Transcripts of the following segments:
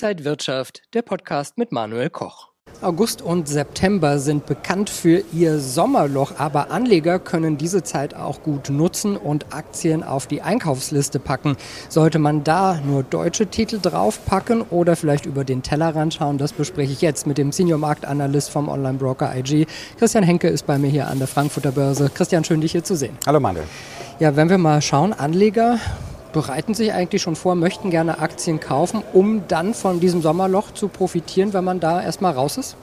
Inside Wirtschaft, der Podcast mit Manuel Koch. August und September sind bekannt für ihr Sommerloch, aber Anleger können diese Zeit auch gut nutzen und Aktien auf die Einkaufsliste packen. Sollte man da nur deutsche Titel draufpacken oder vielleicht über den Tellerrand schauen, das bespreche ich jetzt mit dem Senior Marktanalyst vom Online-Broker IG. Christian Henke ist bei mir hier an der Frankfurter Börse. Christian, schön dich hier zu sehen. Hallo Manuel. Ja, wenn wir mal schauen, Anleger bereiten sich eigentlich schon vor, möchten gerne Aktien kaufen, um dann von diesem Sommerloch zu profitieren, wenn man da erstmal raus ist?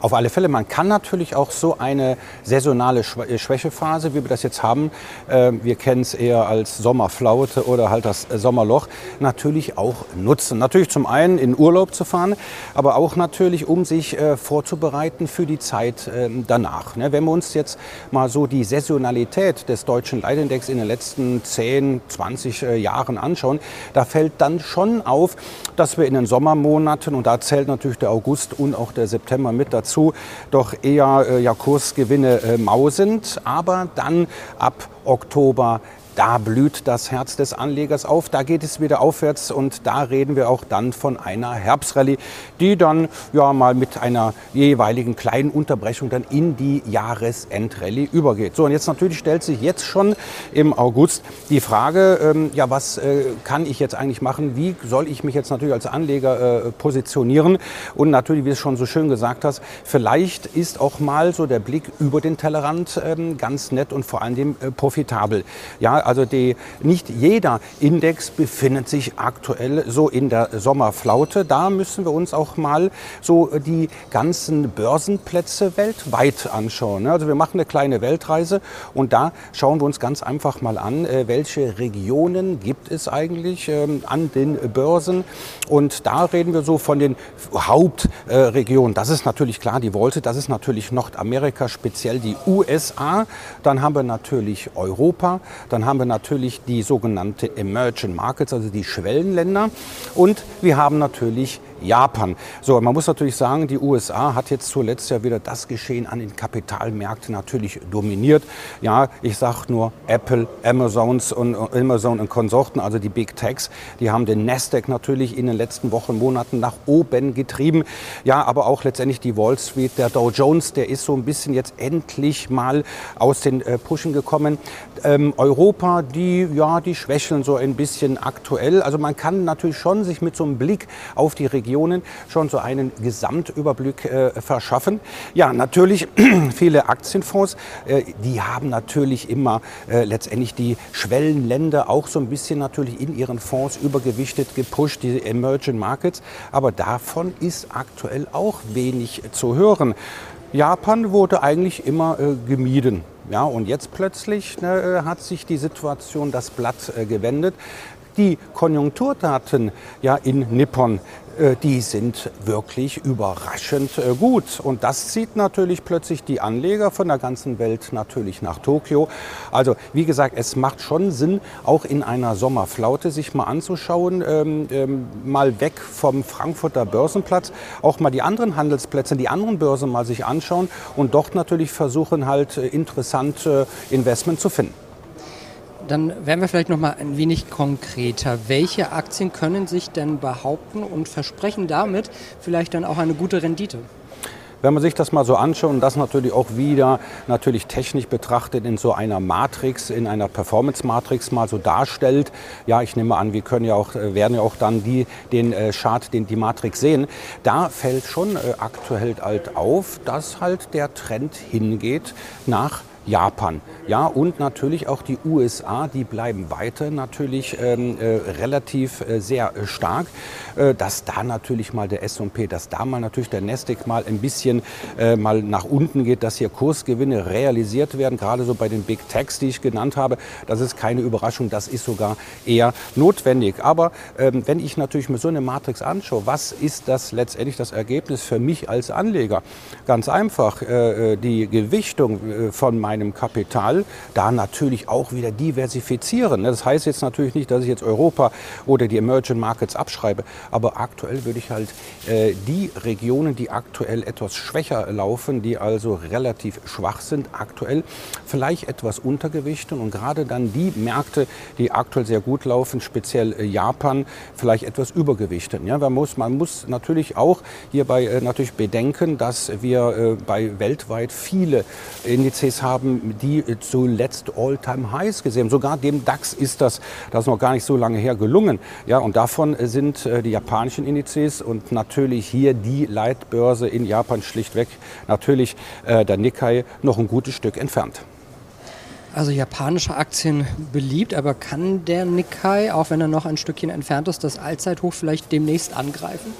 Auf alle Fälle, man kann natürlich auch so eine saisonale äh, Schwächephase, wie wir das jetzt haben, äh, wir kennen es eher als Sommerflaute oder halt das Sommerloch, natürlich auch nutzen. Natürlich zum einen in Urlaub zu fahren, aber auch natürlich, um sich äh, vorzubereiten für die Zeit ähm, danach. Ne, wenn wir uns jetzt mal so die Saisonalität des deutschen Leitindex in den letzten 10, 20 Jahren anschauen, da fällt dann schon auf, dass wir in den Sommermonaten, und da zählt natürlich der August und auch der September mit dazu, dazu doch eher äh, ja, Kursgewinne äh, mau sind. Aber dann ab Oktober da blüht das Herz des Anlegers auf, da geht es wieder aufwärts und da reden wir auch dann von einer Herbstrallye, die dann ja mal mit einer jeweiligen kleinen Unterbrechung dann in die Jahresendrallye übergeht. So und jetzt natürlich stellt sich jetzt schon im August die Frage, ähm, ja was äh, kann ich jetzt eigentlich machen? Wie soll ich mich jetzt natürlich als Anleger äh, positionieren? Und natürlich, wie du es schon so schön gesagt hast, vielleicht ist auch mal so der Blick über den Tellerrand ähm, ganz nett und vor allem äh, profitabel. Ja, also die, nicht jeder Index befindet sich aktuell so in der Sommerflaute. Da müssen wir uns auch mal so die ganzen Börsenplätze weltweit anschauen. Also wir machen eine kleine Weltreise und da schauen wir uns ganz einfach mal an, äh, welche Regionen gibt es eigentlich ähm, an den Börsen. Und da reden wir so von den Hauptregionen. Das ist natürlich klar, die Wolte, das ist natürlich Nordamerika, speziell die USA. Dann haben wir natürlich Europa, dann haben wir natürlich die sogenannte Emerging Markets, also die Schwellenländer. Und wir haben natürlich Japan. So, man muss natürlich sagen, die USA hat jetzt zuletzt ja wieder das Geschehen an den Kapitalmärkten natürlich dominiert. Ja, ich sage nur Apple, Amazons und Amazon und Konsorten, also die Big Techs, die haben den Nasdaq natürlich in den letzten Wochen, Monaten nach oben getrieben. Ja, aber auch letztendlich die Wall Street, der Dow Jones, der ist so ein bisschen jetzt endlich mal aus den äh, Pushen gekommen. Ähm, Europa, die ja, die schwächeln so ein bisschen aktuell. Also man kann natürlich schon sich mit so einem Blick auf die Region Regionen schon so einen Gesamtüberblick äh, verschaffen. Ja, natürlich viele Aktienfonds, äh, die haben natürlich immer äh, letztendlich die Schwellenländer auch so ein bisschen natürlich in ihren Fonds übergewichtet, gepusht, die Emerging Markets. Aber davon ist aktuell auch wenig zu hören. Japan wurde eigentlich immer äh, gemieden. Ja, und jetzt plötzlich ne, äh, hat sich die Situation das Blatt äh, gewendet. Die Konjunkturdaten ja, in Nippon, äh, die sind wirklich überraschend äh, gut. Und das zieht natürlich plötzlich die Anleger von der ganzen Welt natürlich nach Tokio. Also wie gesagt, es macht schon Sinn, auch in einer Sommerflaute sich mal anzuschauen, ähm, ähm, mal weg vom Frankfurter Börsenplatz, auch mal die anderen Handelsplätze, die anderen Börsen mal sich anschauen und dort natürlich versuchen halt äh, interessante Investment zu finden. Dann werden wir vielleicht noch mal ein wenig konkreter. Welche Aktien können sich denn behaupten und versprechen damit vielleicht dann auch eine gute Rendite? Wenn man sich das mal so anschaut und das natürlich auch wieder natürlich technisch betrachtet in so einer Matrix, in einer Performance-Matrix mal so darstellt, ja, ich nehme an, wir können ja auch, äh, werden ja auch dann die, den äh, Chart, den, die Matrix sehen, da fällt schon äh, aktuell halt auf, dass halt der Trend hingeht nach Japan. Ja, und natürlich auch die USA, die bleiben weiter natürlich ähm, äh, relativ äh, sehr äh, stark. Äh, dass da natürlich mal der S&P, dass da mal natürlich der Nasdaq mal ein bisschen äh, mal nach unten geht, dass hier Kursgewinne realisiert werden, gerade so bei den Big Techs, die ich genannt habe. Das ist keine Überraschung, das ist sogar eher notwendig. Aber ähm, wenn ich natürlich mir so eine Matrix anschaue, was ist das letztendlich das Ergebnis für mich als Anleger? Ganz einfach, äh, die Gewichtung von meinem Kapital da natürlich auch wieder diversifizieren. Das heißt jetzt natürlich nicht, dass ich jetzt Europa oder die Emerging Markets abschreibe, aber aktuell würde ich halt äh, die Regionen, die aktuell etwas schwächer laufen, die also relativ schwach sind, aktuell vielleicht etwas untergewichten und gerade dann die Märkte, die aktuell sehr gut laufen, speziell äh, Japan, vielleicht etwas übergewichten. Ja, man muss, man muss natürlich auch hierbei äh, natürlich bedenken, dass wir äh, bei weltweit viele Indizes haben, die zuletzt All-Time-Highs gesehen. Sogar dem DAX ist das, das ist noch gar nicht so lange her gelungen. Ja, und davon sind die japanischen Indizes und natürlich hier die Leitbörse in Japan schlichtweg natürlich der Nikkei noch ein gutes Stück entfernt. Also japanische Aktien beliebt, aber kann der Nikkei, auch wenn er noch ein Stückchen entfernt ist, das Allzeithoch vielleicht demnächst angreifen?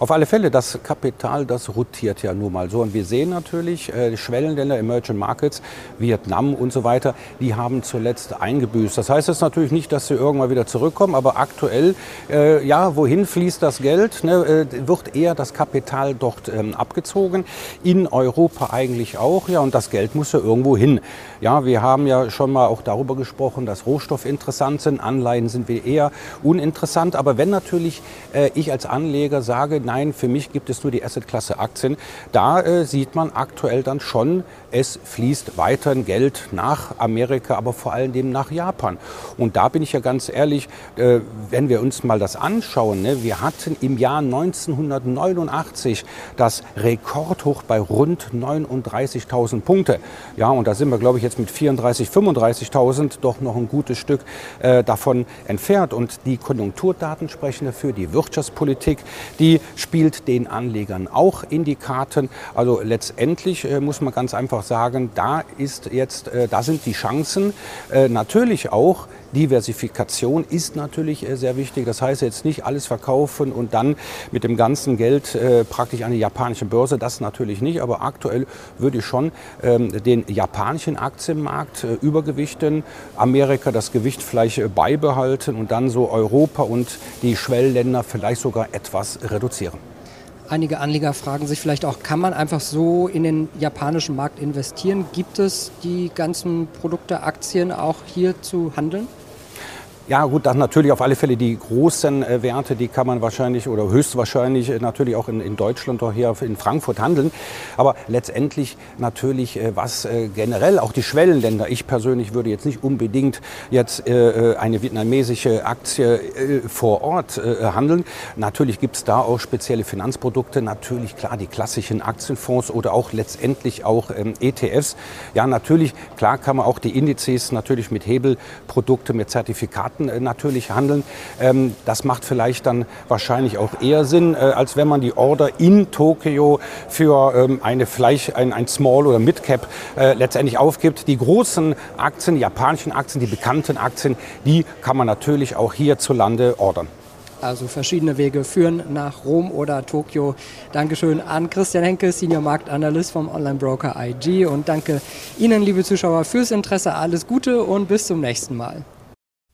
Auf alle Fälle, das Kapital, das rotiert ja nun mal so. Und wir sehen natürlich, äh, Schwellenländer, Emerging Markets, Vietnam und so weiter, die haben zuletzt eingebüßt. Das heißt jetzt natürlich nicht, dass sie irgendwann wieder zurückkommen, aber aktuell, äh, ja, wohin fließt das Geld? Ne, äh, wird eher das Kapital dort ähm, abgezogen. In Europa eigentlich auch, ja, und das Geld muss ja irgendwo hin. Ja, wir haben ja schon mal auch darüber gesprochen, dass Rohstoffe interessant sind, Anleihen sind wir eher uninteressant. Aber wenn natürlich äh, ich als Anleger sage, nein, für mich gibt es nur die Assetklasse Aktien. Da äh, sieht man aktuell dann schon, es fließt weiterhin Geld nach Amerika, aber vor allem nach Japan. Und da bin ich ja ganz ehrlich, äh, wenn wir uns mal das anschauen, ne, wir hatten im Jahr 1989 das Rekordhoch bei rund 39.000 Punkte. Ja, und da sind wir, glaube ich, jetzt mit 34.000, 35.000 doch noch ein gutes Stück äh, davon entfernt. Und die Konjunkturdaten sprechen dafür, die Wirtschaftspolitik, die spielt den Anlegern auch in die Karten. Also letztendlich äh, muss man ganz einfach sagen, da ist jetzt, äh, da sind die Chancen. Äh, natürlich auch Diversifikation ist natürlich äh, sehr wichtig. Das heißt jetzt nicht alles verkaufen und dann mit dem ganzen Geld äh, praktisch an die japanische Börse. Das natürlich nicht. Aber aktuell würde ich schon ähm, den japanischen Aktienmarkt äh, übergewichten, Amerika das Gewicht vielleicht beibehalten und dann so Europa und die Schwellenländer vielleicht sogar etwas reduzieren. Einige Anleger fragen sich vielleicht auch, kann man einfach so in den japanischen Markt investieren? Gibt es die ganzen Produkte, Aktien auch hier zu handeln? Ja gut, dann natürlich auf alle Fälle die großen äh, Werte, die kann man wahrscheinlich oder höchstwahrscheinlich äh, natürlich auch in, in Deutschland oder hier in Frankfurt handeln. Aber letztendlich natürlich, äh, was äh, generell auch die Schwellenländer, ich persönlich würde jetzt nicht unbedingt jetzt äh, äh, eine vietnamesische Aktie vor Ort handeln. Natürlich gibt es da auch spezielle Finanzprodukte, natürlich klar die klassischen Aktienfonds oder auch letztendlich auch ähm, ETFs. Ja, natürlich, klar kann man auch die Indizes natürlich mit Hebelprodukte, mit Zertifikaten Daten äh, natürlich handeln. Ähm, das macht vielleicht dann wahrscheinlich auch eher Sinn, äh, als wenn man die Order in Tokio für ähm, eine vielleicht ein, ein Small oder Mid Cap äh, letztendlich aufgibt. Die großen Aktien, die japanischen Aktien, die bekannten Aktien, die kann man natürlich auch hierzulande ordern. Also verschiedene Wege führen nach Rom oder Tokio. Dankeschön an Christian Henke, Senior Marktanalyst vom Online-Broker IG. Und danke Ihnen, liebe Zuschauer, fürs Interesse. Alles Gute und bis zum nächsten Mal.